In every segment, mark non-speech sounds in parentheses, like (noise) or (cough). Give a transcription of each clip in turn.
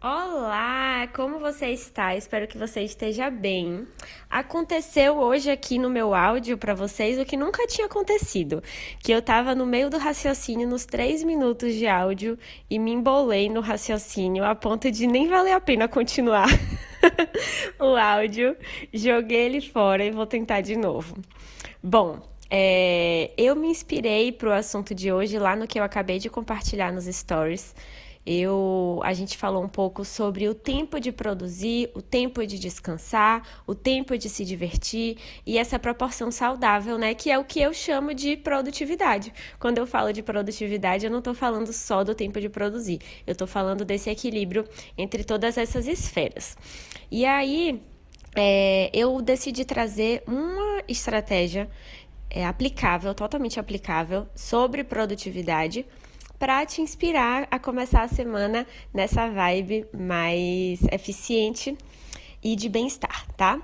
Olá, como você está? Espero que você esteja bem. Aconteceu hoje aqui no meu áudio para vocês o que nunca tinha acontecido, que eu estava no meio do raciocínio nos três minutos de áudio e me embolei no raciocínio a ponto de nem valer a pena continuar (laughs) o áudio. Joguei ele fora e vou tentar de novo. Bom, é, eu me inspirei para o assunto de hoje lá no que eu acabei de compartilhar nos stories eu, a gente falou um pouco sobre o tempo de produzir, o tempo de descansar, o tempo de se divertir e essa proporção saudável, né? Que é o que eu chamo de produtividade. Quando eu falo de produtividade, eu não estou falando só do tempo de produzir, eu estou falando desse equilíbrio entre todas essas esferas. E aí, é, eu decidi trazer uma estratégia é, aplicável, totalmente aplicável, sobre produtividade para te inspirar a começar a semana nessa vibe mais eficiente e de bem-estar, tá?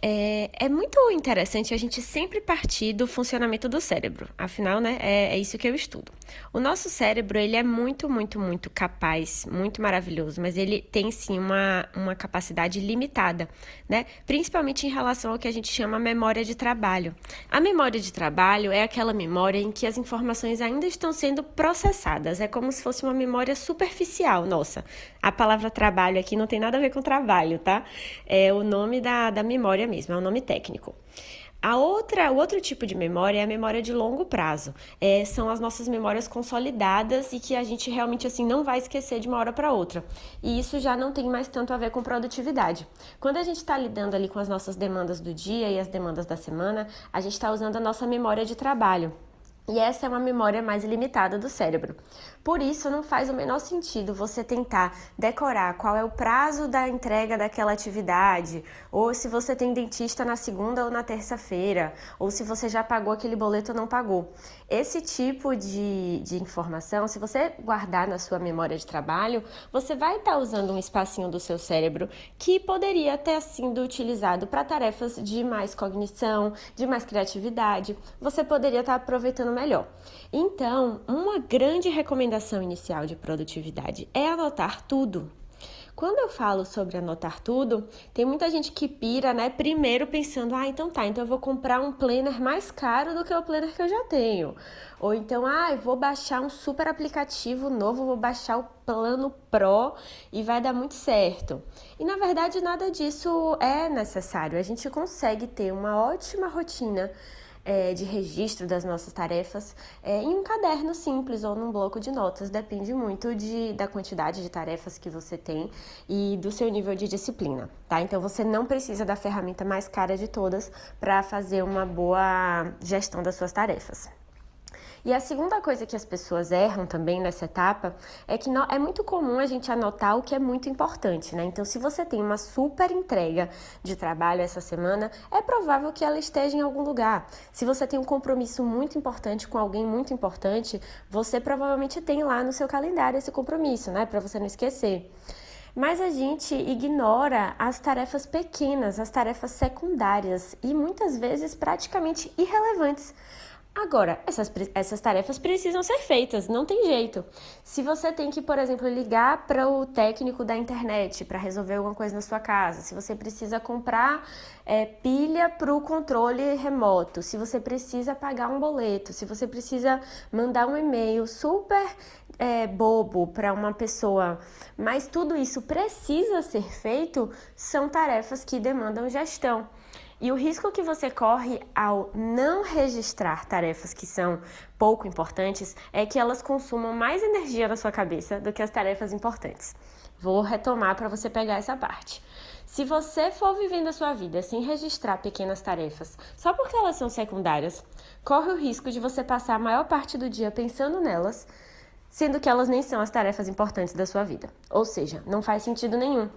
É, é, muito interessante a gente sempre partir do funcionamento do cérebro. Afinal, né, é, é, isso que eu estudo. O nosso cérebro, ele é muito, muito, muito capaz, muito maravilhoso, mas ele tem sim uma, uma capacidade limitada, né? Principalmente em relação ao que a gente chama memória de trabalho. A memória de trabalho é aquela memória em que as informações ainda estão sendo processadas. É como se fosse uma memória superficial. Nossa, a palavra trabalho aqui não tem nada a ver com trabalho, tá? É o nome da, da memória mesmo, é um nome técnico. A outra, o outro tipo de memória é a memória de longo prazo. É, são as nossas memórias consolidadas e que a gente realmente assim não vai esquecer de uma hora para outra. E isso já não tem mais tanto a ver com produtividade. Quando a gente está lidando ali com as nossas demandas do dia e as demandas da semana, a gente está usando a nossa memória de trabalho. E essa é uma memória mais limitada do cérebro. Por isso, não faz o menor sentido você tentar decorar qual é o prazo da entrega daquela atividade, ou se você tem dentista na segunda ou na terça-feira, ou se você já pagou aquele boleto ou não pagou. Esse tipo de, de informação, se você guardar na sua memória de trabalho, você vai estar usando um espacinho do seu cérebro que poderia ter sido utilizado para tarefas de mais cognição, de mais criatividade. Você poderia estar aproveitando melhor. Então, uma grande recomendação inicial de produtividade é anotar tudo. Quando eu falo sobre anotar tudo, tem muita gente que pira, né? Primeiro pensando, ah, então tá, então eu vou comprar um planner mais caro do que o planner que eu já tenho. Ou então, ah, eu vou baixar um super aplicativo novo, vou baixar o plano Pro e vai dar muito certo. E na verdade, nada disso é necessário. A gente consegue ter uma ótima rotina é, de registro das nossas tarefas é, em um caderno simples ou num bloco de notas. Depende muito de, da quantidade de tarefas que você tem e do seu nível de disciplina, tá? Então você não precisa da ferramenta mais cara de todas para fazer uma boa gestão das suas tarefas. E a segunda coisa que as pessoas erram também nessa etapa é que é muito comum a gente anotar o que é muito importante, né? Então, se você tem uma super entrega de trabalho essa semana, é provável que ela esteja em algum lugar. Se você tem um compromisso muito importante com alguém muito importante, você provavelmente tem lá no seu calendário esse compromisso, né? Para você não esquecer. Mas a gente ignora as tarefas pequenas, as tarefas secundárias e muitas vezes praticamente irrelevantes. Agora, essas, essas tarefas precisam ser feitas, não tem jeito. Se você tem que, por exemplo, ligar para o técnico da internet para resolver alguma coisa na sua casa, se você precisa comprar é, pilha para o controle remoto, se você precisa pagar um boleto, se você precisa mandar um e-mail super é, bobo para uma pessoa, mas tudo isso precisa ser feito, são tarefas que demandam gestão. E o risco que você corre ao não registrar tarefas que são pouco importantes é que elas consumam mais energia na sua cabeça do que as tarefas importantes. Vou retomar para você pegar essa parte. Se você for vivendo a sua vida sem registrar pequenas tarefas, só porque elas são secundárias, corre o risco de você passar a maior parte do dia pensando nelas, sendo que elas nem são as tarefas importantes da sua vida. Ou seja, não faz sentido nenhum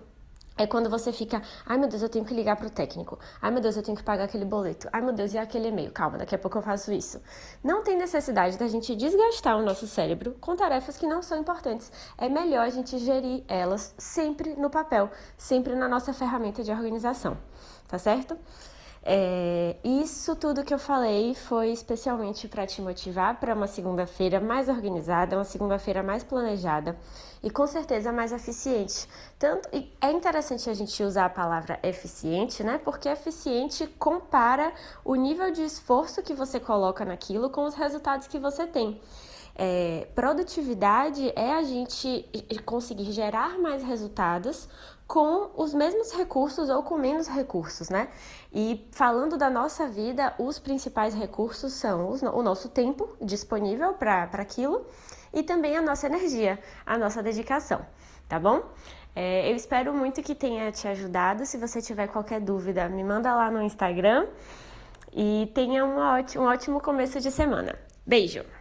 é quando você fica, ai meu Deus, eu tenho que ligar pro técnico. Ai meu Deus, eu tenho que pagar aquele boleto. Ai meu Deus, e aquele e-mail? Calma, daqui a pouco eu faço isso. Não tem necessidade da gente desgastar o nosso cérebro com tarefas que não são importantes. É melhor a gente gerir elas sempre no papel, sempre na nossa ferramenta de organização, tá certo? É, isso tudo que eu falei foi especialmente para te motivar para uma segunda-feira mais organizada, uma segunda-feira mais planejada e com certeza mais eficiente. Tanto é interessante a gente usar a palavra eficiente, né? Porque eficiente compara o nível de esforço que você coloca naquilo com os resultados que você tem. É, produtividade é a gente conseguir gerar mais resultados com os mesmos recursos ou com menos recursos, né? E falando da nossa vida, os principais recursos são o nosso tempo disponível para aquilo e também a nossa energia, a nossa dedicação, tá bom? É, eu espero muito que tenha te ajudado. Se você tiver qualquer dúvida, me manda lá no Instagram e tenha um ótimo, um ótimo começo de semana. Beijo!